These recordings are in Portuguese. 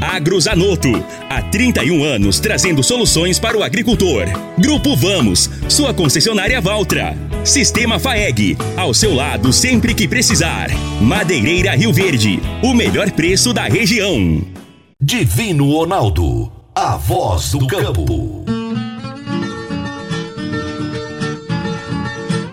Agrozanoto, há 31 anos trazendo soluções para o agricultor. Grupo Vamos, sua concessionária Valtra. Sistema FAEG, ao seu lado sempre que precisar. Madeireira Rio Verde, o melhor preço da região. Divino Ronaldo, a voz do campo.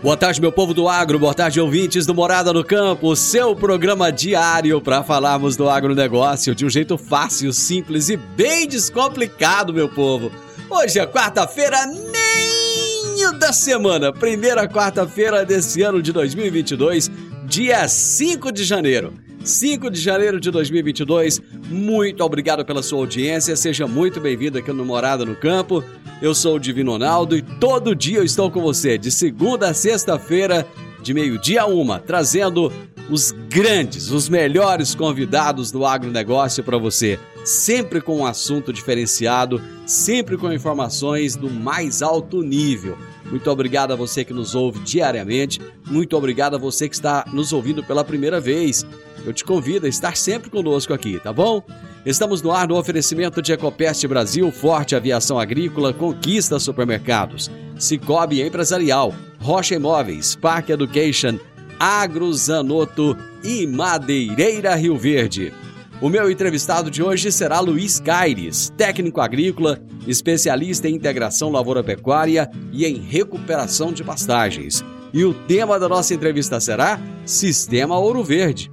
Boa tarde, meu povo do agro, boa tarde, ouvintes do Morada no Campo, seu programa diário para falarmos do agronegócio de um jeito fácil, simples e bem descomplicado, meu povo. Hoje é quarta-feira, nem da semana, primeira quarta-feira desse ano de 2022, dia 5 de janeiro. 5 de janeiro de 2022. Muito obrigado pela sua audiência. Seja muito bem-vindo aqui no Morada no Campo. Eu sou o Divino Ronaldo e todo dia eu estou com você, de segunda a sexta-feira, de meio-dia a uma, trazendo os grandes, os melhores convidados do agronegócio para você. Sempre com um assunto diferenciado, sempre com informações do mais alto nível. Muito obrigado a você que nos ouve diariamente. Muito obrigado a você que está nos ouvindo pela primeira vez. Eu te convido a estar sempre conosco aqui, tá bom? Estamos no ar no oferecimento de Ecopest Brasil, Forte Aviação Agrícola, Conquista Supermercados, Cicobi Empresarial, Rocha Imóveis, Park Education, Agrozanoto e Madeireira Rio Verde. O meu entrevistado de hoje será Luiz Caires, técnico agrícola, especialista em integração lavoura-pecuária e em recuperação de pastagens. E o tema da nossa entrevista será Sistema Ouro Verde.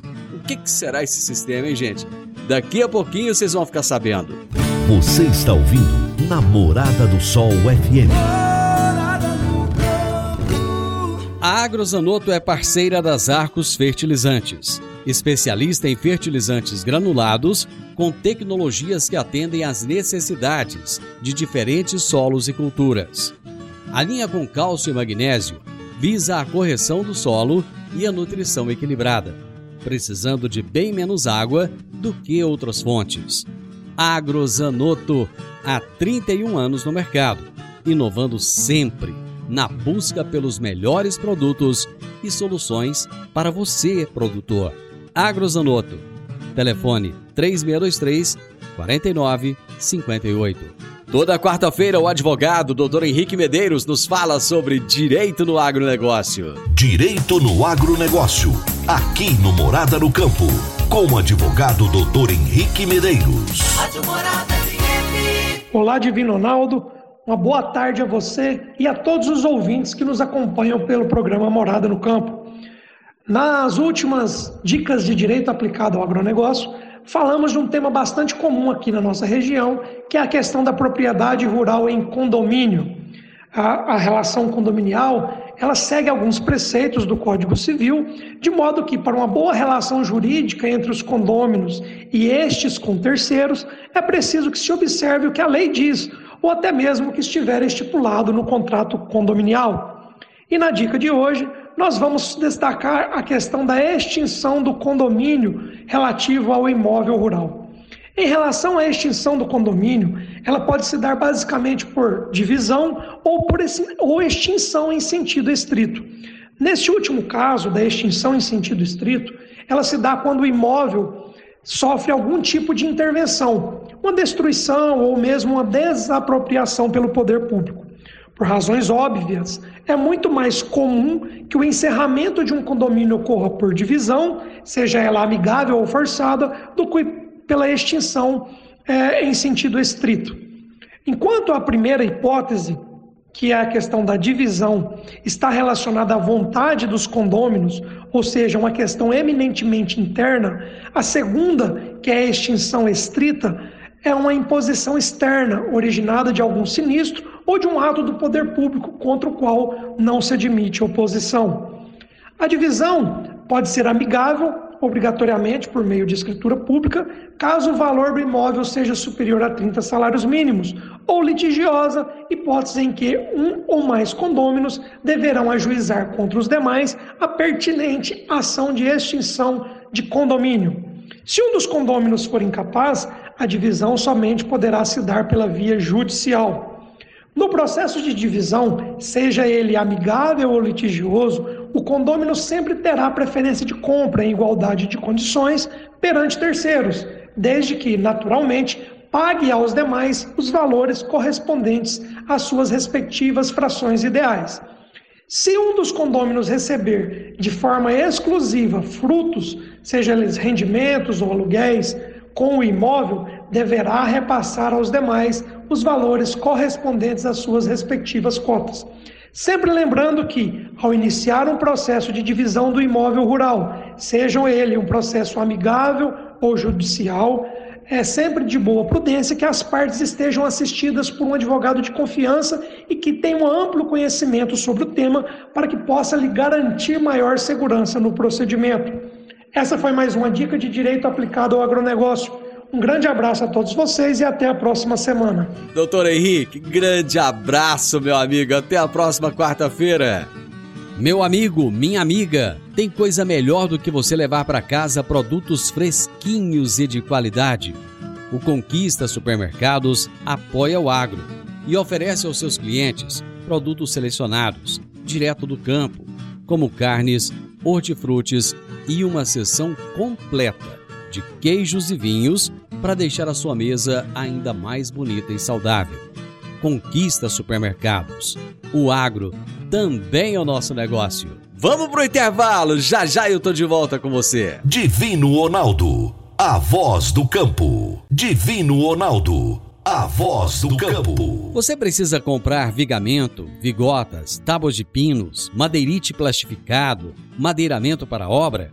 O que, que será esse sistema, hein, gente? Daqui a pouquinho vocês vão ficar sabendo. Você está ouvindo Namorada do Sol FM. A Agrozanoto é parceira das Arcos Fertilizantes, especialista em fertilizantes granulados com tecnologias que atendem às necessidades de diferentes solos e culturas. A linha com cálcio e magnésio visa a correção do solo e a nutrição equilibrada, precisando de bem menos água do que outras fontes. Agrozanoto, há 31 anos no mercado, inovando sempre na busca pelos melhores produtos e soluções para você, produtor. Agrozanoto. Telefone 3623 4958. Toda quarta-feira, o advogado Dr. Henrique Medeiros nos fala sobre direito no agronegócio. Direito no agronegócio. Aqui no Morada no Campo. Com o advogado Dr. Henrique Medeiros. Olá, Divino Ronaldo. Uma boa tarde a você e a todos os ouvintes que nos acompanham pelo programa Morada no Campo. Nas últimas dicas de direito aplicado ao agronegócio, falamos de um tema bastante comum aqui na nossa região, que é a questão da propriedade rural em condomínio. A, a, relação condominial ela segue alguns preceitos do Código Civil, de modo que, para uma boa relação jurídica entre os condôminos e estes com terceiros, é preciso que se observe o que a lei diz, ou até mesmo que estiver estipulado no contrato condominial. E na dica de hoje, nós vamos destacar a questão da extinção do condomínio relativo ao imóvel rural. Em relação à extinção do condomínio, ela pode se dar basicamente por divisão ou por ou extinção em sentido estrito. Neste último caso, da extinção em sentido estrito, ela se dá quando o imóvel sofre algum tipo de intervenção, uma destruição ou mesmo uma desapropriação pelo poder público. Por razões óbvias, é muito mais comum que o encerramento de um condomínio ocorra por divisão, seja ela amigável ou forçada, do que pela extinção é, em sentido estrito. Enquanto a primeira hipótese, que é a questão da divisão, está relacionada à vontade dos condôminos, ou seja, uma questão eminentemente interna, a segunda, que é a extinção estrita, é uma imposição externa, originada de algum sinistro ou de um ato do poder público contra o qual não se admite oposição. A divisão pode ser amigável obrigatoriamente por meio de escritura pública, caso o valor do imóvel seja superior a 30 salários mínimos, ou litigiosa, hipótese em que um ou mais condôminos deverão ajuizar contra os demais a pertinente ação de extinção de condomínio. Se um dos condôminos for incapaz, a divisão somente poderá se dar pela via judicial. No processo de divisão, seja ele amigável ou litigioso, o condômino sempre terá preferência de compra em igualdade de condições perante terceiros, desde que, naturalmente, pague aos demais os valores correspondentes às suas respectivas frações ideais. Se um dos condôminos receber de forma exclusiva frutos, seja eles rendimentos ou aluguéis, com o imóvel, deverá repassar aos demais os valores correspondentes às suas respectivas cotas. Sempre lembrando que, ao iniciar um processo de divisão do imóvel rural, sejam ele um processo amigável ou judicial, é sempre de boa prudência que as partes estejam assistidas por um advogado de confiança e que tenha um amplo conhecimento sobre o tema para que possa lhe garantir maior segurança no procedimento. Essa foi mais uma dica de direito aplicado ao agronegócio. Um grande abraço a todos vocês e até a próxima semana. Doutor Henrique, grande abraço, meu amigo. Até a próxima quarta-feira. Meu amigo, minha amiga, tem coisa melhor do que você levar para casa produtos fresquinhos e de qualidade. O Conquista Supermercados apoia o agro e oferece aos seus clientes produtos selecionados, direto do campo, como carnes, hortifrutis e uma seção completa de queijos e vinhos para deixar a sua mesa ainda mais bonita e saudável. Conquista supermercados. O agro também é o nosso negócio. Vamos pro intervalo, já já eu tô de volta com você. Divino Ronaldo, a voz do campo. Divino Ronaldo, a voz do campo. Você precisa comprar vigamento, vigotas, tábuas de pinos, madeirite plastificado, madeiramento para obra?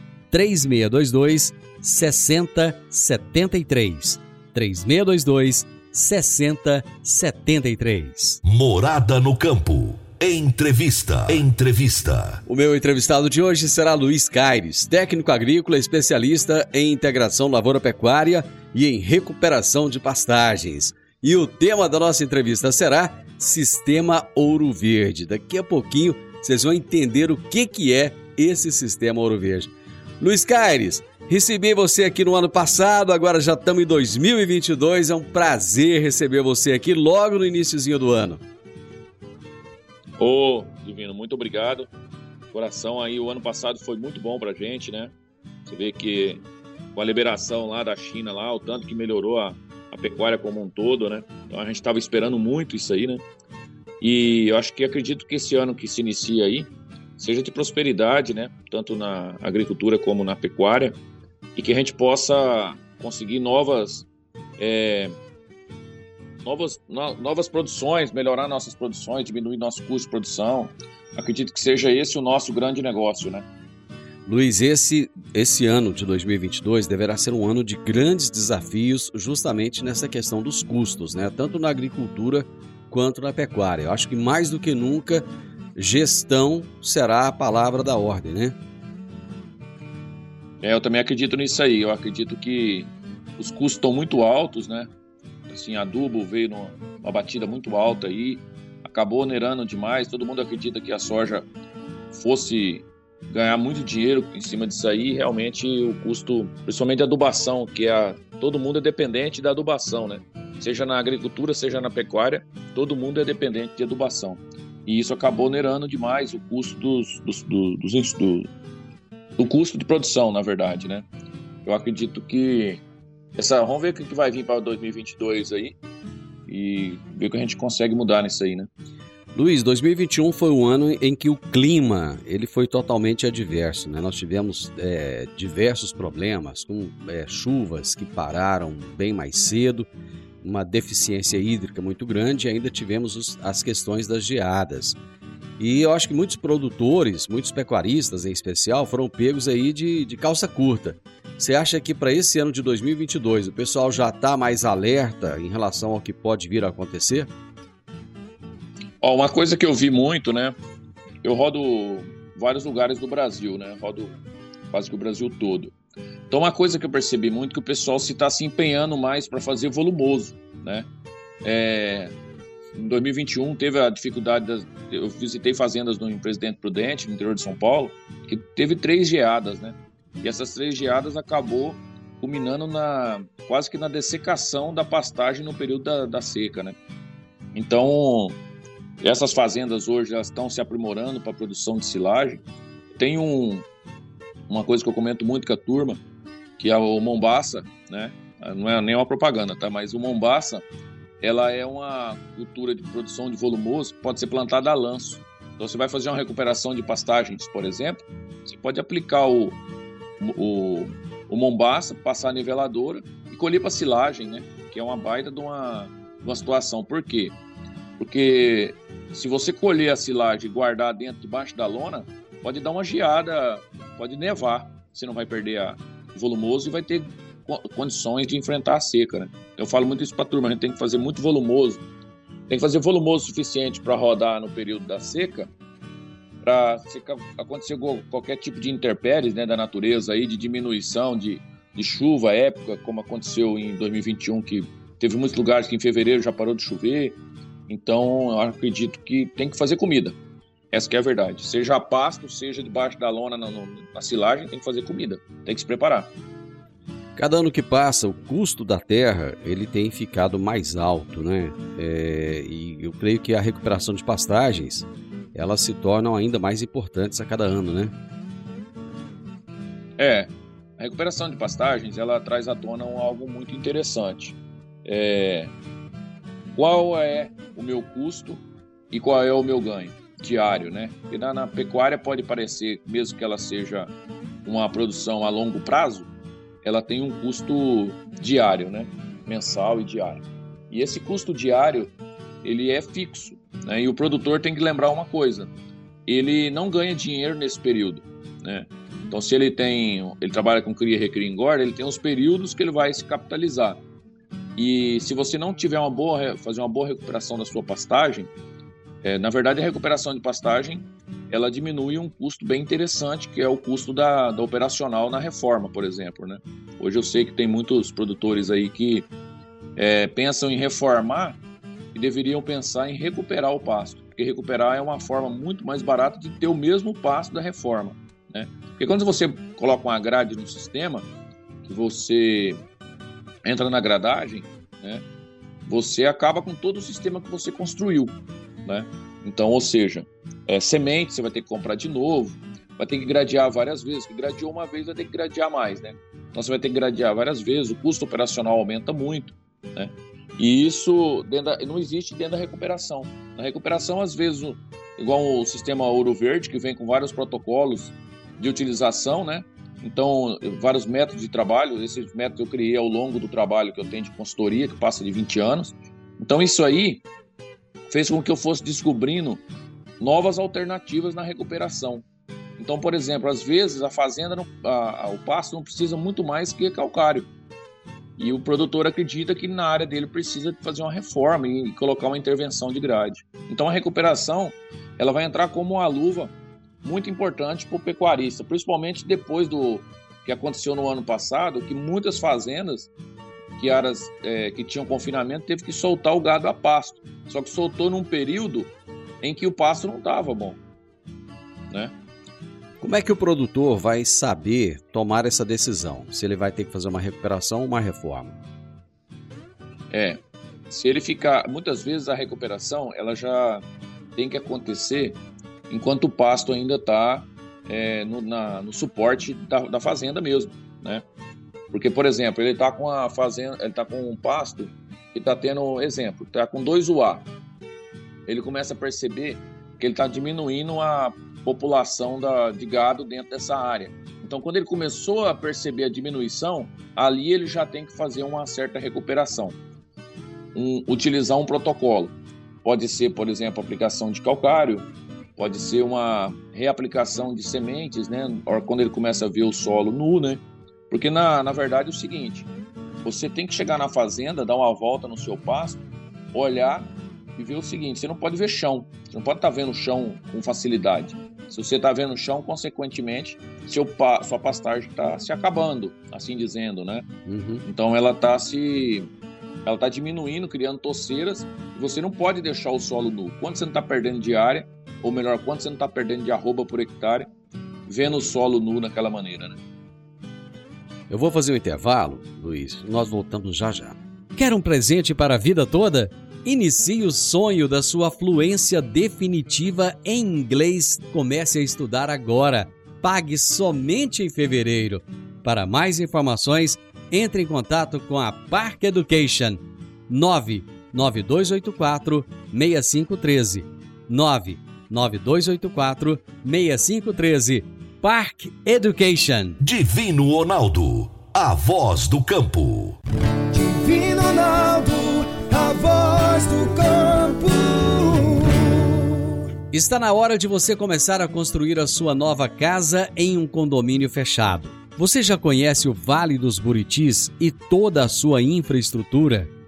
3622 6073. 3622 6073. Morada no campo. Entrevista. Entrevista. O meu entrevistado de hoje será Luiz Caires, técnico agrícola especialista em integração lavoura-pecuária e em recuperação de pastagens. E o tema da nossa entrevista será Sistema Ouro Verde. Daqui a pouquinho vocês vão entender o que, que é esse Sistema Ouro Verde. Luiz Caires, recebi você aqui no ano passado, agora já estamos em 2022. É um prazer receber você aqui logo no iníciozinho do ano. Ô, Divino, muito obrigado. Coração aí, o ano passado foi muito bom pra gente, né? Você vê que com a liberação lá da China, lá, o tanto que melhorou a, a pecuária como um todo, né? Então a gente estava esperando muito isso aí, né? E eu acho que acredito que esse ano que se inicia aí, seja de prosperidade, né? Tanto na agricultura como na pecuária, e que a gente possa conseguir novas, é, novas, no, novas produções, melhorar nossas produções, diminuir nosso custo de produção. Acredito que seja esse o nosso grande negócio, né? Luiz, esse, esse ano de 2022 deverá ser um ano de grandes desafios justamente nessa questão dos custos, né? Tanto na agricultura quanto na pecuária. Eu acho que mais do que nunca gestão será a palavra da ordem, né? É, eu também acredito nisso aí. Eu acredito que os custos estão muito altos, né? Assim, adubo veio numa batida muito alta aí, acabou onerando demais. Todo mundo acredita que a soja fosse ganhar muito dinheiro em cima disso aí. Realmente o custo, principalmente a adubação, que é a, todo mundo é dependente da adubação, né? Seja na agricultura, seja na pecuária. todo mundo é dependente de adubação. E isso acabou onerando demais o custo dos, dos, do, dos, do, do custo de produção, na verdade, né? Eu acredito que essa, vamos ver o que vai vir para 2022 aí e ver o que a gente consegue mudar nisso aí, né? Luiz, 2021 foi o ano em que o clima ele foi totalmente adverso. Né? Nós tivemos é, diversos problemas, com é, chuvas que pararam bem mais cedo, uma deficiência hídrica muito grande, e ainda tivemos os, as questões das geadas. E eu acho que muitos produtores, muitos pecuaristas em especial, foram pegos aí de, de calça curta. Você acha que para esse ano de 2022 o pessoal já está mais alerta em relação ao que pode vir a acontecer? Ó, uma coisa que eu vi muito, né? Eu rodo vários lugares do Brasil, né? Rodo quase que o Brasil todo. Então, uma coisa que eu percebi muito é que o pessoal se está se empenhando mais para fazer volumoso, né? É, em 2021 teve a dificuldade, das, eu visitei fazendas no Presidente Prudente, no interior de São Paulo, que teve três geadas, né? E essas três geadas acabou culminando na quase que na dessecação da pastagem no período da, da seca, né? Então, essas fazendas hoje estão se aprimorando para a produção de silagem. Tem um, uma coisa que eu comento muito com a turma, que é o Mombaça, né? Não é nem uma propaganda, tá? Mas o Mombaça, ela é uma cultura de produção de volumoso pode ser plantada a lanço. Então, você vai fazer uma recuperação de pastagens, por exemplo, você pode aplicar o, o, o Mombaça, passar a niveladora e colher para silagem, né? Que é uma baita de uma, de uma situação. Por quê? Porque se você colher a silagem e guardar dentro, debaixo da lona, pode dar uma geada, pode nevar. Você não vai perder a volumoso e vai ter condições de enfrentar a seca, né? Eu falo muito isso para a turma, a gente tem que fazer muito volumoso. Tem que fazer volumoso suficiente para rodar no período da seca, para se acontecer qualquer tipo de intempéries né, da natureza aí, de diminuição de, de chuva época, como aconteceu em 2021, que teve muitos lugares que em fevereiro já parou de chover, então, eu acredito que tem que fazer comida. Essa que é a verdade. Seja a pasto, seja debaixo da lona na, na silagem, tem que fazer comida. Tem que se preparar. Cada ano que passa, o custo da terra ele tem ficado mais alto, né? É, e eu creio que a recuperação de pastagens elas se tornam ainda mais importantes a cada ano, né? É, a recuperação de pastagens ela traz à tona algo muito interessante. É, qual é o meu custo e qual é o meu ganho diário, né? Porque na, na pecuária pode parecer, mesmo que ela seja uma produção a longo prazo, ela tem um custo diário, né? Mensal e diário. E esse custo diário, ele é fixo, né? E o produtor tem que lembrar uma coisa, ele não ganha dinheiro nesse período, né? Então, se ele tem, ele trabalha com cria, recria engorda, ele tem os períodos que ele vai se capitalizar. E se você não tiver uma boa, fazer uma boa recuperação da sua pastagem, é, na verdade a recuperação de pastagem ela diminui um custo bem interessante, que é o custo da, da operacional na reforma, por exemplo. Né? Hoje eu sei que tem muitos produtores aí que é, pensam em reformar e deveriam pensar em recuperar o pasto, porque recuperar é uma forma muito mais barata de ter o mesmo pasto da reforma. Né? Porque quando você coloca uma grade no sistema, que você entra na gradagem, né, você acaba com todo o sistema que você construiu. Né? Então, ou seja, é, semente você vai ter que comprar de novo, vai ter que gradear várias vezes, que gradeou uma vez vai ter que gradear mais, né? Então você vai ter que gradear várias vezes, o custo operacional aumenta muito, né? E isso da, não existe dentro da recuperação. Na recuperação, às vezes, igual o sistema Ouro Verde, que vem com vários protocolos de utilização, né? Então, vários métodos de trabalho, esses métodos eu criei ao longo do trabalho que eu tenho de consultoria, que passa de 20 anos. Então, isso aí fez com que eu fosse descobrindo novas alternativas na recuperação. Então, por exemplo, às vezes a fazenda, não, a, a, o pasto não precisa muito mais que calcário. E o produtor acredita que na área dele precisa fazer uma reforma e, colocar uma intervenção de grade. Então, a recuperação ela vai entrar como uma luva muito importante para o pecuarista, principalmente depois do que aconteceu no ano passado, que muitas fazendas que áreas é, que tinham confinamento teve que soltar o gado a pasto. Só que soltou num período em que o pasto não estava bom, né? Como é que o produtor vai saber tomar essa decisão? Se ele vai ter que fazer uma recuperação ou uma reforma? É, Se ele ficar, muitas vezes a recuperação ela já tem que acontecer enquanto o pasto ainda está é, no, no suporte da, da fazenda mesmo, né? Porque, por exemplo, ele está com a fazenda, ele está com um pasto que está tendo, exemplo, está com 2 UA. Ele começa a perceber que ele está diminuindo a população da, de gado dentro dessa área. Então, quando ele começou a perceber a diminuição, ali ele já tem que fazer uma certa recuperação. Um- utilizar um protocolo. Pode ser, por exemplo, aplicação de calcário, pode ser uma reaplicação de sementes, né? Quando ele começa a ver o solo nu, né? Porque na, na verdade é o seguinte: você tem que chegar na fazenda, dar uma volta no seu pasto, olhar e ver o seguinte: você não pode ver chão, você não pode estar vendo o chão com facilidade. Se você está vendo chão, consequentemente, seu pa- sua pastagem está se acabando, assim dizendo, né? Uhum. Então ela está se ela está diminuindo, criando toceiras, e você não pode deixar o solo nu. Quando você não está perdendo de área, ou melhor, quando você não está perdendo de arroba por hectare, vendo o solo nu daquela maneira, né? Eu vou fazer um intervalo, Luiz. Nós voltamos já já. Quer um presente para a vida toda? Inicie o sonho da sua fluência definitiva em inglês. Comece a estudar agora. Pague somente em fevereiro. Para mais informações, entre em contato com a Park Education 99284 6513 99284 6513 Park Education. Divino Ronaldo, a voz do campo. Divino Ronaldo, a voz do campo. Está na hora de você começar a construir a sua nova casa em um condomínio fechado. Você já conhece o Vale dos Buritis e toda a sua infraestrutura?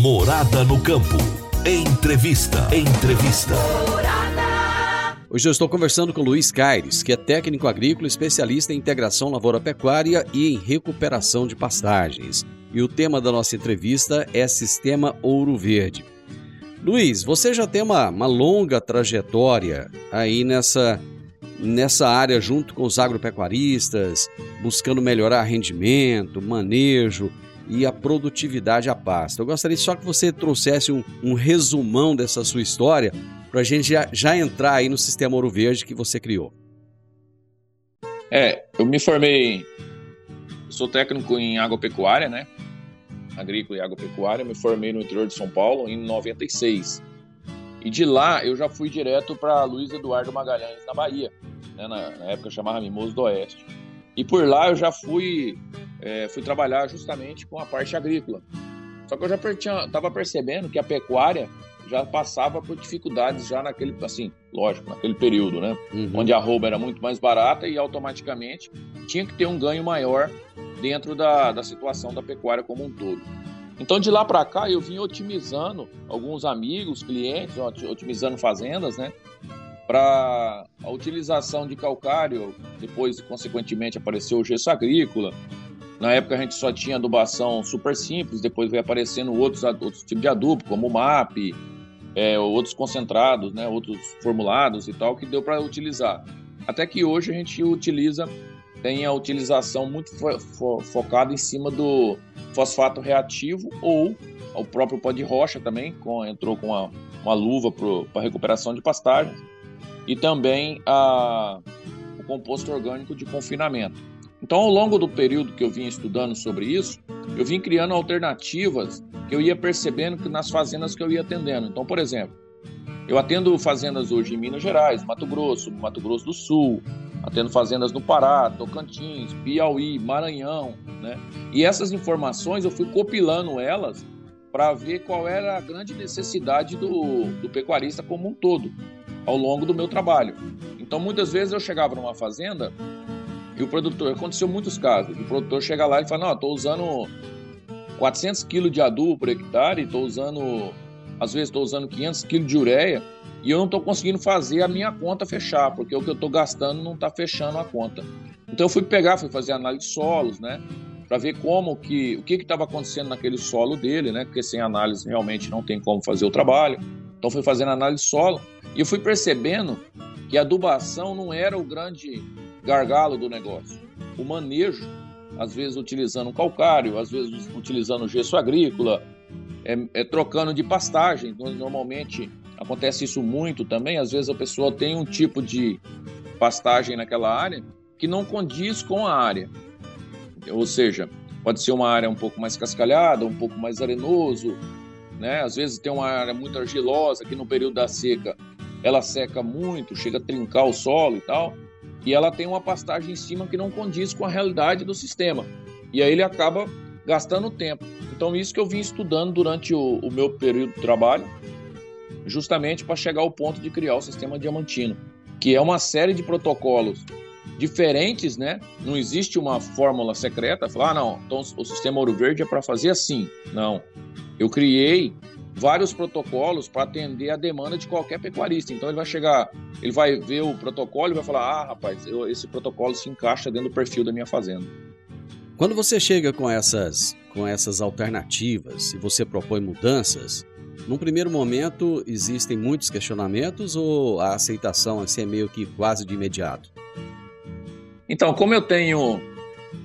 Morada no campo. Entrevista. Entrevista. Hoje eu estou conversando com Luiz Caires, que é técnico agrícola especialista em integração lavoura-pecuária e em recuperação de pastagens. E o tema da nossa entrevista é Sistema Ouro Verde. Luiz, você já tem uma, uma longa trajetória aí nessa, nessa área junto com os agropecuaristas, buscando melhorar rendimento, manejo e a produtividade a pasto. Eu gostaria só que você trouxesse um, um resumão dessa sua história para a gente já, já entrar aí no sistema Ouro Verde que você criou. É, eu me formei, sou técnico em agropecuária, né? Agrícola e agropecuária, me formei no interior de São Paulo em 96. E de lá eu já fui direto para Luiz Eduardo Magalhães, na Bahia, né? na, na época chamava Mimoso do Oeste. E por lá eu já fui, é, fui trabalhar justamente com a parte agrícola. Só que eu já estava percebendo que a pecuária já passava por dificuldades já naquele, assim, lógico, naquele período, né? Uhum. onde a arroba era muito mais barata e automaticamente tinha que ter um ganho maior dentro da, da situação da pecuária como um todo. Então de lá para cá eu vim otimizando alguns amigos, clientes, oti- otimizando fazendas, né? Para a utilização de calcário, depois consequentemente apareceu o gesso agrícola. Na época a gente só tinha adubação super simples, depois veio aparecendo outros, outros tipos de adubo, como o MAP, é, outros concentrados, né, outros formulados e tal, que deu para utilizar. Até que hoje a gente utiliza, tem a utilização muito fo fo focada em cima do fosfato reativo ou o próprio pó de rocha também, com, entrou com uma, uma luva para recuperação de pastagens, e também a, o composto orgânico de confinamento. Então, ao longo do período que eu vim estudando sobre isso, eu vim criando alternativas que eu ia percebendo que nas fazendas que eu ia atendendo. Então, por exemplo, eu atendo fazendas hoje em Minas Gerais, Mato Grosso, Mato Grosso do Sul, atendo fazendas no Pará, Tocantins, Piauí, Maranhão, né? E essas informações eu fui compilando elas para ver qual era a grande necessidade do, do pecuarista como um todo ao longo do meu trabalho. Então, muitas vezes eu chegava numa fazenda e o produtor, aconteceu muitos casos, o produtor chega lá e fala, não, estou usando 400 quilos de adubo por hectare, estou usando às vezes estou usando 500 kg de ureia e eu não estou conseguindo fazer a minha conta fechar, porque o que eu estou gastando não está fechando a conta. Então eu fui pegar, fui fazer análise de solos, né? Para ver como que o que estava acontecendo naquele solo dele, né? Porque sem análise realmente não tem como fazer o trabalho. Então fui fazendo análise solo e eu fui percebendo que a adubação não era o grande gargalo do negócio. O manejo, às vezes utilizando calcário, às vezes utilizando gesso agrícola, é, é trocando de pastagem. Normalmente acontece isso muito também. Às vezes a pessoa tem um tipo de pastagem naquela área que não condiz com a área. Ou seja, pode ser uma área um pouco mais cascalhada, um pouco mais arenoso, né? Às vezes tem uma área muito argilosa que no período da seca ela seca muito, chega a trincar o solo e tal, e ela tem uma pastagem em cima que não condiz com a realidade do sistema. E aí ele acaba gastando tempo. Então isso que eu vim estudando durante o, o meu período de trabalho, justamente para chegar ao ponto de criar o sistema diamantino, que é uma série de protocolos diferentes, né? Não existe uma fórmula secreta, falar, ah, não, então o sistema Ouro Verde é para fazer assim. Não. Eu criei vários protocolos para atender a demanda de qualquer pecuarista. Então ele vai chegar, ele vai ver o protocolo e vai falar: "Ah, rapaz, eu, esse protocolo se encaixa dentro do perfil da minha fazenda". Quando você chega com essas com essas alternativas e você propõe mudanças, num primeiro momento existem muitos questionamentos ou a aceitação assim, é meio que quase de imediato? Então, como eu tenho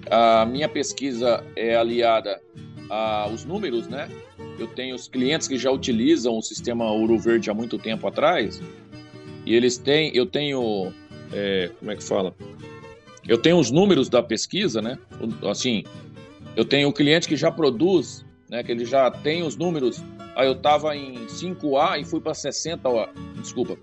a minha pesquisa é aliada aos números, né? Eu tenho os clientes que já utilizam o sistema Ouro Verde há muito tempo atrás e eles têm, eu tenho, é, como é que fala? Eu tenho os números da pesquisa, né? Assim, eu tenho o cliente que já produz, né? Que ele já tem os números. Aí eu estava em 5A e fui para 60, desculpa.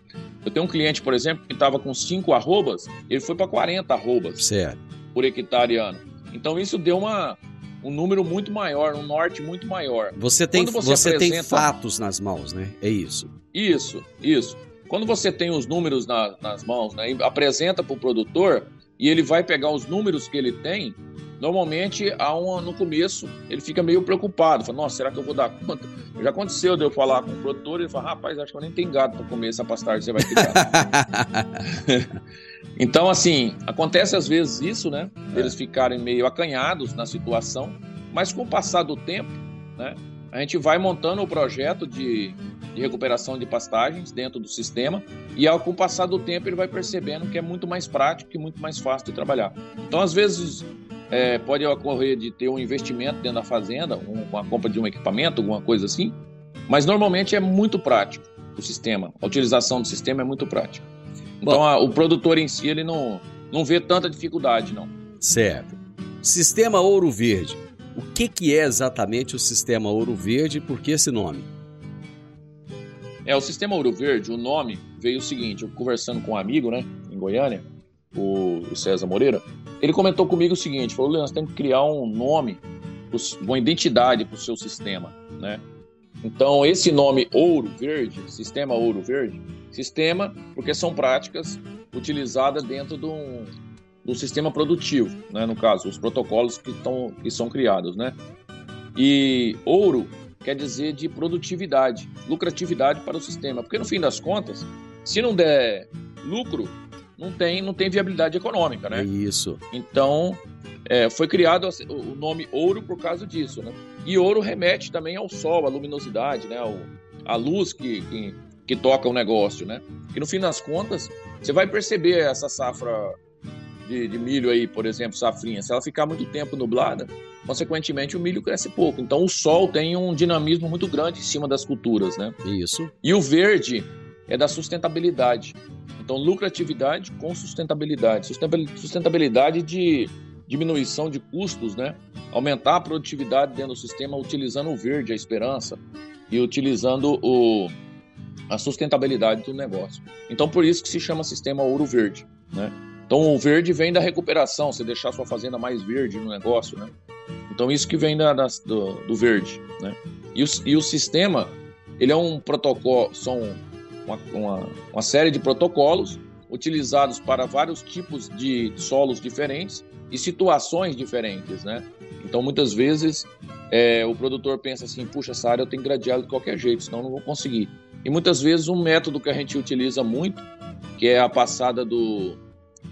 Eu tenho um cliente, por exemplo, que estava com 5 arrobas, ele foi para 40 arrobas certo. por hectare ano. Então isso deu uma, um número muito maior, um norte muito maior. Você tem, Quando você, você tem apresenta- fatos nas mãos, né? É isso. Isso, isso. Quando você tem os números na- nas mãos, né, e apresenta para o produtor e ele vai pegar os números que ele tem, normalmente há um, no começo ele fica meio preocupado, fala, nossa, será que eu vou dar conta? Já aconteceu de eu falar com o produtor e ele fala, rapaz, acho que eu nem tenho gado para comer essa pastagem você vai criar. Então, assim, acontece às vezes isso, né? Eles ficarem meio acanhados na situação, mas com o passar do tempo, né? A gente vai montando o projeto de, de recuperação de pastagens dentro do sistema e ao com o passar do tempo ele vai percebendo que é muito mais prático e muito mais fácil de trabalhar. Então, às vezes, é, pode ocorrer de ter um investimento dentro da fazenda, um, uma compra de um equipamento, alguma coisa assim, mas normalmente é muito prático o sistema. A utilização do sistema é muito prática. Então, a- o produtor em si, ele não, não vê tanta dificuldade, não. Certo. Sistema Ouro Verde. O que, que é exatamente o Sistema Ouro Verde e por que esse nome? É, o sistema Ouro Verde, o nome veio o seguinte, eu conversando com um amigo, né, em Goiânia, o o César Moreira, ele comentou comigo o seguinte, falou, Leandro, você tem que criar um nome, uma identidade para o seu sistema, né? Então, esse nome Ouro Verde, Sistema Ouro Verde, sistema porque são práticas utilizadas dentro de um, do sistema produtivo, né? no caso, os protocolos que, tão, que são criados. Né? E ouro quer dizer de produtividade, lucratividade para o sistema, porque no fim das contas, se não der lucro, não tem, não tem viabilidade econômica, né? Isso. Então, é, foi criado assim, o o nome ouro por causa disso, né? E ouro remete também ao sol, à luminosidade, né? Ao, à luz que, que, que toca o negócio, né? E no fim das contas, você vai perceber essa safra de, de milho aí, por exemplo, safrinha, se ela ficar muito tempo nublada, consequentemente o milho cresce pouco. Então o sol tem um dinamismo muito grande em cima das culturas, né? Isso. E o verde é da sustentabilidade. Então, lucratividade com sustentabilidade. Sustentabili- Sustentabilidade de diminuição de custos, né? Aumentar a produtividade dentro do sistema utilizando o verde, a esperança, e utilizando o, a sustentabilidade do negócio. Então, por isso que se chama sistema ouro verde, né? Então, o verde vem da recuperação, você deixar sua fazenda mais verde no negócio, né? Então, isso que vem da, das- do, do verde, né? E o, e o sistema, ele é um protocolo, são uma, uma, uma série de protocolos utilizados para vários tipos de solos diferentes e situações diferentes, né? Então, muitas vezes, é, o produtor pensa assim, puxa, essa área eu tenho que gradear de qualquer jeito, senão não vou conseguir. E muitas vezes um método que a gente utiliza muito, que é a passada do,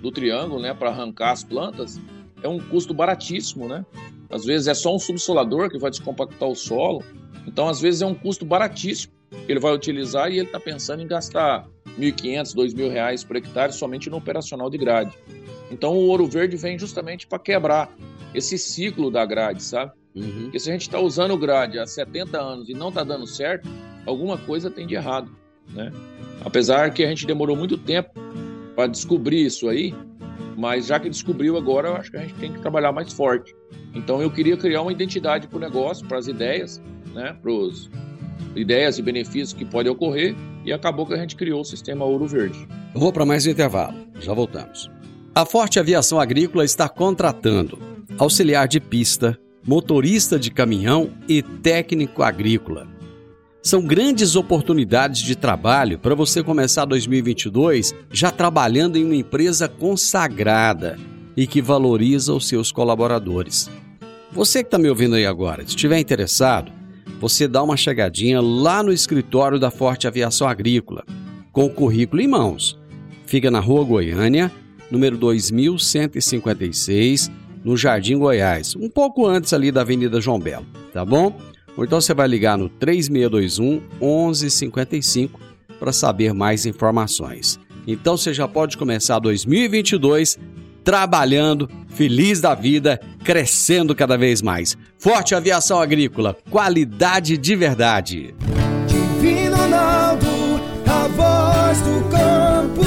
do triângulo, né, para arrancar as plantas, é um custo baratíssimo, né? Às vezes é só um subsolador que vai descompactar o solo, então às vezes é um custo baratíssimo ele vai utilizar e ele está pensando em gastar 1.500, 2.000 reais por hectare somente no operacional de grade. Então o ouro verde vem justamente para quebrar esse ciclo da grade, sabe? Uhum. Porque se a gente está usando grade há 70 anos e não está dando certo, alguma coisa tem de errado, né? Apesar que a gente demorou muito tempo para descobrir isso aí, mas já que descobriu agora, eu acho que a gente tem que trabalhar mais forte. Então eu queria criar uma identidade para o negócio, para as ideias, né? Para os ideias e benefícios que podem ocorrer e acabou que a gente criou o sistema Ouro Verde. Vou para mais um intervalo, já voltamos. A Forte Aviação Agrícola está contratando auxiliar de pista, motorista de caminhão e técnico agrícola. São grandes oportunidades de trabalho para você começar 2022 já trabalhando em uma empresa consagrada e que valoriza os seus colaboradores. Você que está me ouvindo aí agora, se estiver interessado, você dá uma chegadinha lá no escritório da Forte Aviação Agrícola, com o currículo em mãos. Fica na Rua Goiânia, número 2156, no Jardim Goiás, um pouco antes ali da Avenida João Belo, tá bom? Ou então você vai ligar no 3621 1155 para saber mais informações. Então você já pode começar 2022 trabalhando, feliz da vida, crescendo cada vez mais. Forte Aviação Agrícola, qualidade de verdade. Divino Ronaldo, a voz do campo.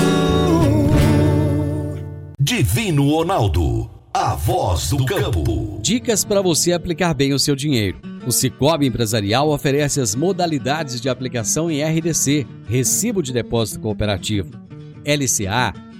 Divino Ronaldo, a voz do campo. Dicas para você aplicar bem o seu dinheiro. O Cicobi Empresarial oferece as modalidades de aplicação em RDC, Recibo de Depósito Cooperativo, LCA,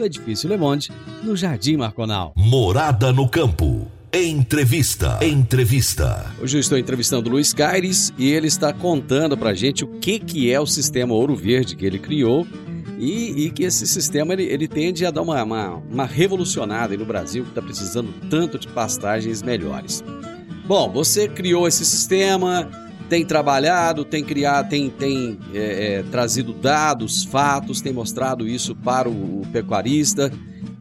no Edifício Le Monde, no Jardim Marconal. Morada no campo. Entrevista. Entrevista. Hoje eu estou entrevistando o Luiz Caires e ele está contando pra gente o que, que é o sistema Ouro Verde que ele criou e, e que esse sistema ele, ele tende a dar uma, uma, uma revolucionada no Brasil que está precisando tanto de pastagens melhores. Bom, você criou esse sistema, tem trabalhado, tem criado, tem, tem é, é, trazido dados, fatos, tem mostrado isso para o, o pecuarista.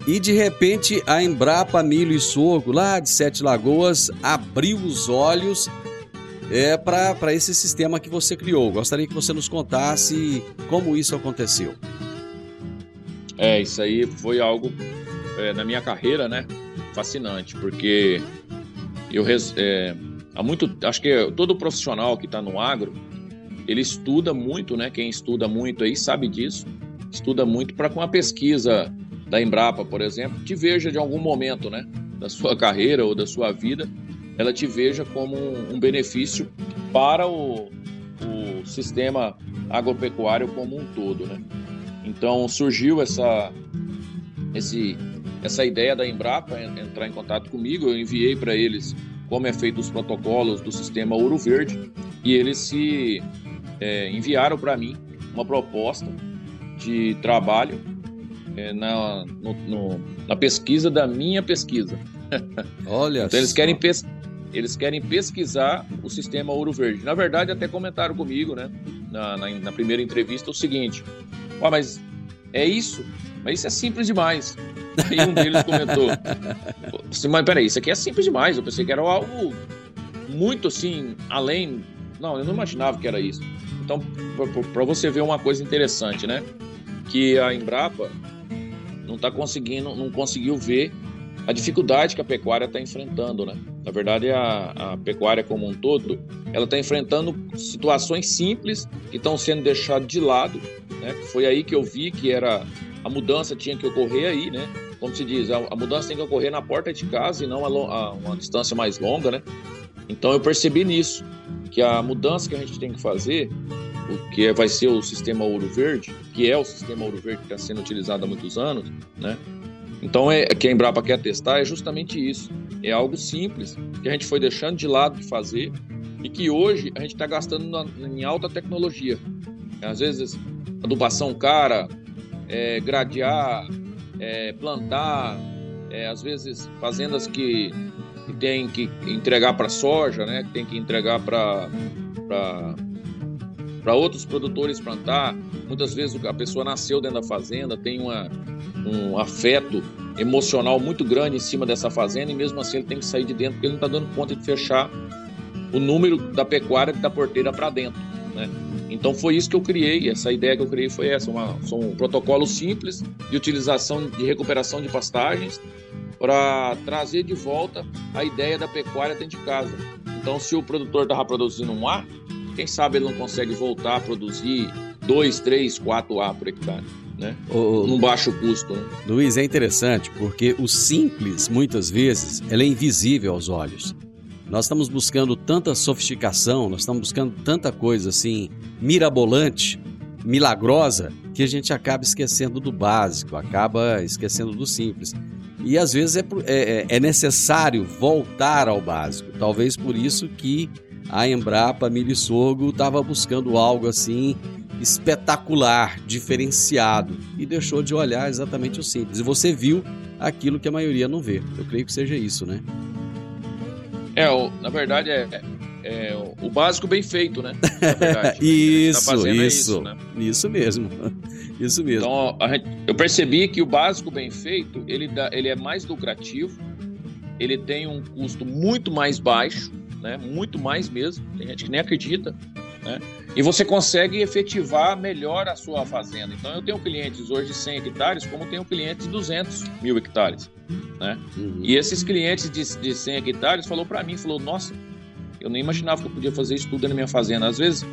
E de repente a Embrapa Milho e Sorgo, lá de Sete Lagoas, abriu os olhos é, para esse sistema que você criou. Gostaria que você nos contasse como isso aconteceu. É, isso aí foi algo é, na minha carreira, né? Fascinante, porque eu é, há muito, acho que todo profissional que está no agro, ele estuda muito, né? Quem estuda muito aí sabe disso. Estuda muito para com a pesquisa da Embrapa, por exemplo, te veja de algum momento, né? Da sua carreira ou da sua vida, ela te veja como um, um benefício para o, o sistema agropecuário como um todo, né? Então surgiu essa, esse, essa ideia da Embrapa en- entrar em contato comigo. Eu enviei para eles como é feito os protocolos do sistema Ouro Verde e eles se é, enviaram para mim uma proposta de trabalho é, na, no- no- na pesquisa da minha pesquisa. Olha Então eles querem, pes- eles querem pesquisar o sistema Ouro Verde. Na verdade, até comentaram comigo, né, na, na, na primeira entrevista, o seguinte: "Ué, mas é isso? Mas isso é simples demais. Aí um deles comentou: "Assim, Mas peraí, isso aqui é simples demais. Eu pensei que era algo muito assim, além. Não, eu não imaginava que era isso. Então, para você ver uma coisa interessante, né? Que a Embrapa não está conseguindo, não conseguiu ver a dificuldade que a pecuária está enfrentando, né? Na verdade, a, a pecuária como um todo, ela está enfrentando situações simples que estão sendo deixadas de lado, né? Foi aí que eu vi que era a mudança tinha que ocorrer aí, né? Como se diz, a, a mudança tem que ocorrer na porta de casa e não a, a uma distância mais longa, né? Então eu percebi nisso que a mudança que a gente tem que fazer, o que vai ser o sistema ouro verde, que é o sistema ouro verde que está sendo utilizado há muitos anos, né? Então é que a Embrapa quer testar é justamente isso. É algo simples que a gente foi deixando de lado de fazer e que hoje a gente está gastando na, em alta tecnologia. Às vezes adubação cara, é, gradear, é, plantar, é, às vezes fazendas que, que tem que entregar para soja, né? Que tem que entregar para para outros produtores plantar. Muitas vezes a pessoa nasceu dentro da fazenda, tem uma, um afeto emocional muito grande em cima dessa fazenda e mesmo assim ele tem que sair de dentro porque ele não está dando conta de fechar o número da pecuária da porteira para dentro, né? Então foi isso que eu criei, essa ideia que eu criei foi essa, uma, um protocolo simples de utilização de recuperação de pastagens para trazer de volta a ideia da pecuária dentro de casa. Então se o produtor estava produzindo um A, quem sabe ele não consegue voltar a produzir 2, 3, 4 A por hectare. Né? Ô, Num baixo custo. Né? Luiz, é interessante porque o simples, muitas vezes, é invisível aos olhos. Nós estamos buscando tanta sofisticação, nós estamos buscando tanta coisa assim mirabolante, milagrosa, que a gente acaba esquecendo do básico, acaba esquecendo do simples. E às vezes é, é, é necessário voltar ao básico. Talvez por isso que a Embrapa Milho Sorgo estava buscando algo assim espetacular, diferenciado e deixou de olhar exatamente o simples. E você viu aquilo que a maioria não vê. Eu creio que seja isso, né? É, o, na verdade é, é, o básico bem feito, né? Na verdade, isso, tá fazendo é isso, isso, né? isso mesmo, isso mesmo. Então, gente- eu percebi que o básico bem feito, ele, dá, ele é mais lucrativo, ele tem um custo muito mais baixo, né? Muito mais mesmo, tem gente que nem acredita, né? E você consegue efetivar melhor a sua fazenda. Então, eu tenho clientes hoje de 100 hectares, como tenho clientes de 200 mil hectares, né? Uhum. E esses clientes de, de 100 hectares falou para mim, falou, nossa, eu nem imaginava que eu podia fazer isso tudo na minha fazenda. Às vezes,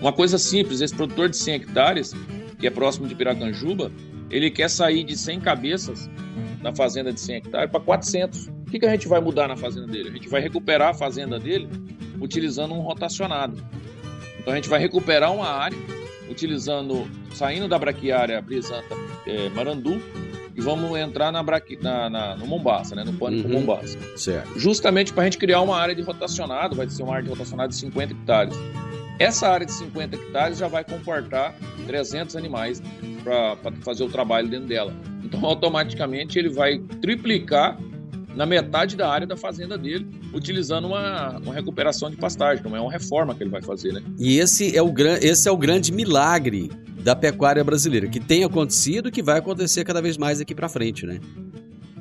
uma coisa simples, esse produtor de 100 hectares, que é próximo de Piracanjuba, ele quer sair de 100 cabeças na fazenda de 100 hectares para 400. O que, que a gente vai mudar na fazenda dele? A gente vai recuperar a fazenda dele utilizando um rotacionado. Então a gente vai recuperar uma área utilizando, saindo da braquiária brisanta eh, Marandu e vamos entrar na, braqui, na, na- no Mombasa, né? no pânico Uhum. Mombasa Certo. justamente para a gente criar uma área de rotacionado, vai ser uma área de rotacionado de 50 hectares. Essa área de 50 hectares já vai comportar 300 animais para fazer o trabalho dentro dela. Então, automaticamente, ele vai triplicar na metade da área da fazenda dele, utilizando uma, uma recuperação de pastagem, não é uma reforma que ele vai fazer, né? E esse é o gran... esse é o grande milagre da pecuária brasileira, que tem acontecido e que vai acontecer cada vez mais aqui para frente, né?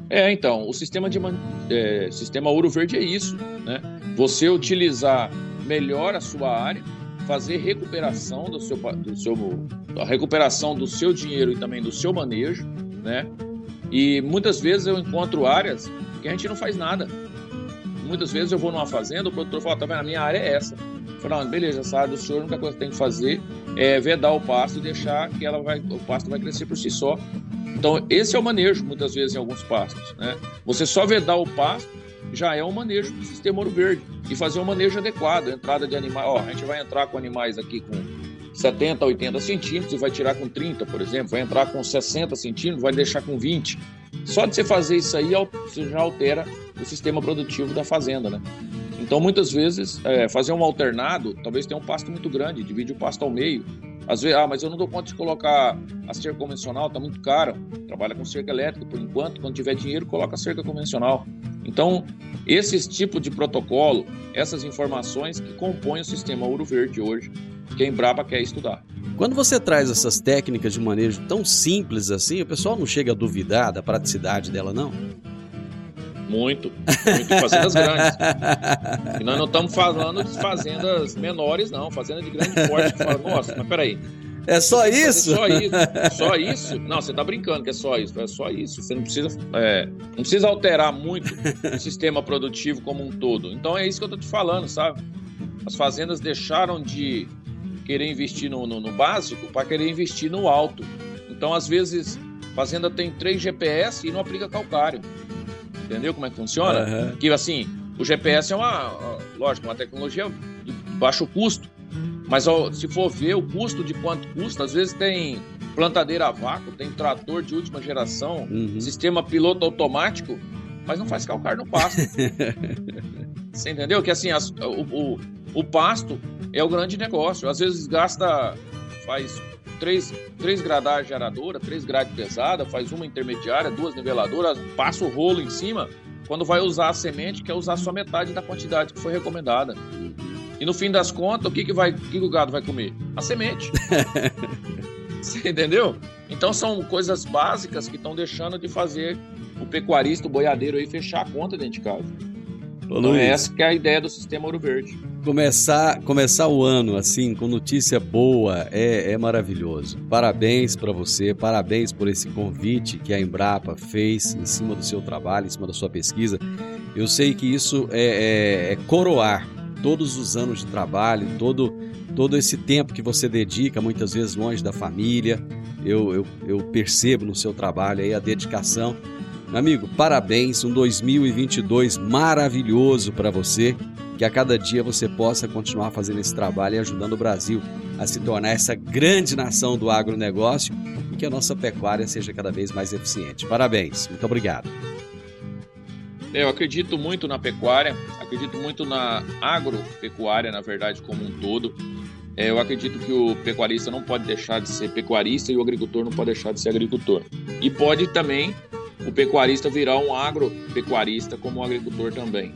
É, então, o sistema de é, sistema ouro verde é isso, né? Você utilizar melhor a sua área, fazer recuperação do seu, do seu a recuperação do seu dinheiro e também do seu manejo, né? E muitas vezes eu encontro áreas que a gente não faz nada. Muitas vezes eu vou numa fazenda, o produtor fala, tá vendo, a minha área é essa. Eu falo, não, beleza, essa área do senhor, a única coisa que tem que fazer é vedar o pasto e deixar que ela vai, o pasto vai crescer por si só. Então, esse é o manejo, muitas vezes, em alguns pastos. Né? Você só vedar o pasto já é um manejo do sistema ouro verde. E fazer um manejo adequado. Entrada de animais. Ó, a gente vai entrar com animais aqui com 70, 80 centímetros e vai tirar com 30, por exemplo. Vai entrar com 60 centímetros, vai deixar com 20. Só de você fazer isso aí, você já altera o sistema produtivo da fazenda, né? Então, muitas vezes, é, fazer um alternado, talvez tenha um pasto muito grande, divide o pasto ao meio. Às vezes, ah, mas eu não dou conta de colocar a cerca convencional, tá muito caro. Trabalha com cerca elétrica por enquanto, quando tiver dinheiro, coloca a cerca convencional. Então, esses tipos de protocolo, essas informações que compõem o sistema Ouro Verde hoje, que a Embrapa quer estudar. Quando você traz essas técnicas de manejo tão simples assim, o pessoal não chega a duvidar da praticidade dela, não? Muito, muito fazendas grandes. E nós não estamos falando de fazendas menores, não. Fazenda de grande porte que fala, nossa, mas peraí. É só isso? Só isso? Só isso? Não, você tá brincando que é só isso. É só isso. Você não precisa, é, não precisa alterar muito o sistema produtivo como um todo. Então é isso que eu tô te falando, sabe? As fazendas deixaram de querer investir no, no- no básico para querer investir no alto. Então, às vezes, a fazenda tem três GPS e não aplica calcário. Entendeu como é que funciona? Aham. Que assim, o GPS é uma. lógico, uma tecnologia de baixo custo. Mas ó, se for ver o custo de quanto custa, às vezes tem plantadeira a vácuo, tem trator de última geração, Uhum. sistema piloto automático, mas não faz calcar no pasto. Você entendeu? Que assim, as- o, o, o pasto é o grande negócio. Às vezes gasta, faz três, três gradagens de aradora, três grades pesada, faz uma intermediária, duas niveladoras, passa o rolo em cima. Quando vai usar a semente, quer usar só metade da quantidade que foi recomendada. E no fim das contas, o que, que, vai, o que que o gado vai comer? A semente. Você entendeu? Então são coisas básicas que estão deixando de fazer o pecuarista, o boiadeiro aí fechar a conta dentro de casa. Ô, Então Luiz, é essa que é a ideia do sistema Ouro Verde. começar, começar o ano assim, com notícia boa, é, é maravilhoso. Parabéns para você, parabéns por esse convite que a Embrapa fez em cima do seu trabalho, em cima da sua pesquisa. Eu sei que isso é, é- é coroar todos os anos de trabalho, todo, todo esse tempo que você dedica, muitas vezes longe da família. Eu, eu, eu percebo no seu trabalho aí a dedicação. Amigo, parabéns, um 2022 maravilhoso para você que a cada dia você possa continuar fazendo esse trabalho e ajudando o Brasil a se tornar essa grande nação do agronegócio e que a nossa pecuária seja cada vez mais eficiente. Parabéns, muito obrigado. Eu acredito muito na pecuária, acredito muito na agropecuária, na verdade, como um todo. É, Eu acredito que o pecuarista não pode deixar de ser pecuarista e o agricultor não pode deixar de ser agricultor. E pode também o pecuarista virar um agropecuarista como o agricultor também.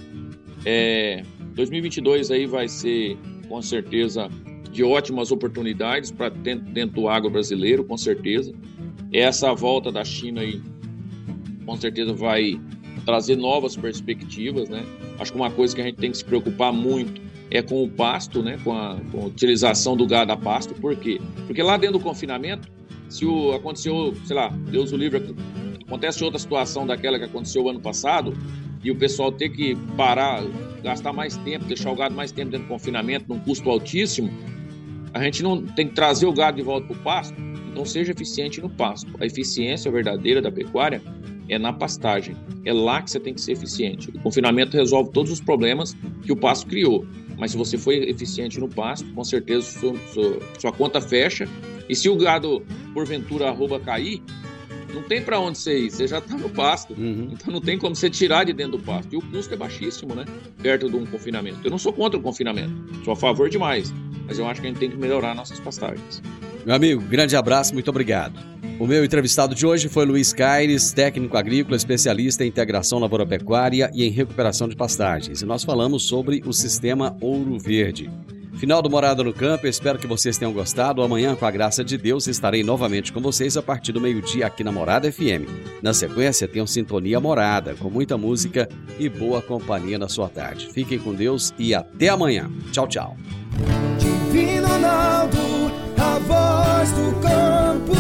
É, 2022 aí vai ser, com certeza, de ótimas oportunidades para dentro, dentro do agro brasileiro, com certeza. Essa volta da China aí, com certeza vai trazer novas perspectivas, né? Acho que uma coisa que a gente tem que se preocupar muito é com o pasto, né? Com a, com a utilização do gado a pasto. Por quê? Porque lá dentro do confinamento, se o, aconteceu, sei lá, Deus o livre, acontece outra situação daquela que aconteceu ano passado e o pessoal ter que parar, gastar mais tempo, deixar o gado mais tempo dentro do confinamento num custo altíssimo, a gente não tem que trazer o gado de volta para o pasto. Então seja eficiente no pasto. A eficiência verdadeira da pecuária é na pastagem. É lá que você tem que ser eficiente. O confinamento resolve todos os problemas que o pasto criou. Mas se você for eficiente no pasto, com certeza sua, sua, sua conta fecha. E se o gado, porventura, arroba cair, não tem para onde você ir, você já está no pasto. Uhum. Então não tem como você tirar de dentro do pasto. E o custo é baixíssimo, né? Perto de um confinamento. Eu não sou contra o confinamento, sou a favor demais. Mas eu acho que a gente tem que melhorar nossas pastagens. Meu amigo, grande abraço, muito obrigado. O meu entrevistado de hoje foi Luiz Caires, técnico agrícola, especialista em integração lavoura-pecuária e em recuperação de pastagens. E nós falamos sobre o sistema Ouro Verde. Final do Morada no Campo, espero que vocês tenham gostado. Amanhã, com a graça de Deus, estarei novamente com vocês a partir do meio-dia aqui na Morada FM. Na sequência, tem um Sintonia Morada, com muita música e boa companhia na sua tarde. Fiquem com Deus e até amanhã. Tchau, tchau. Divino Ronaldo, a voz do campo.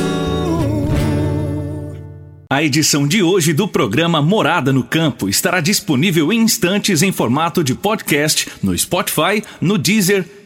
A edição de hoje do programa Morada no Campo estará disponível em instantes em formato de podcast no Spotify, no Deezer,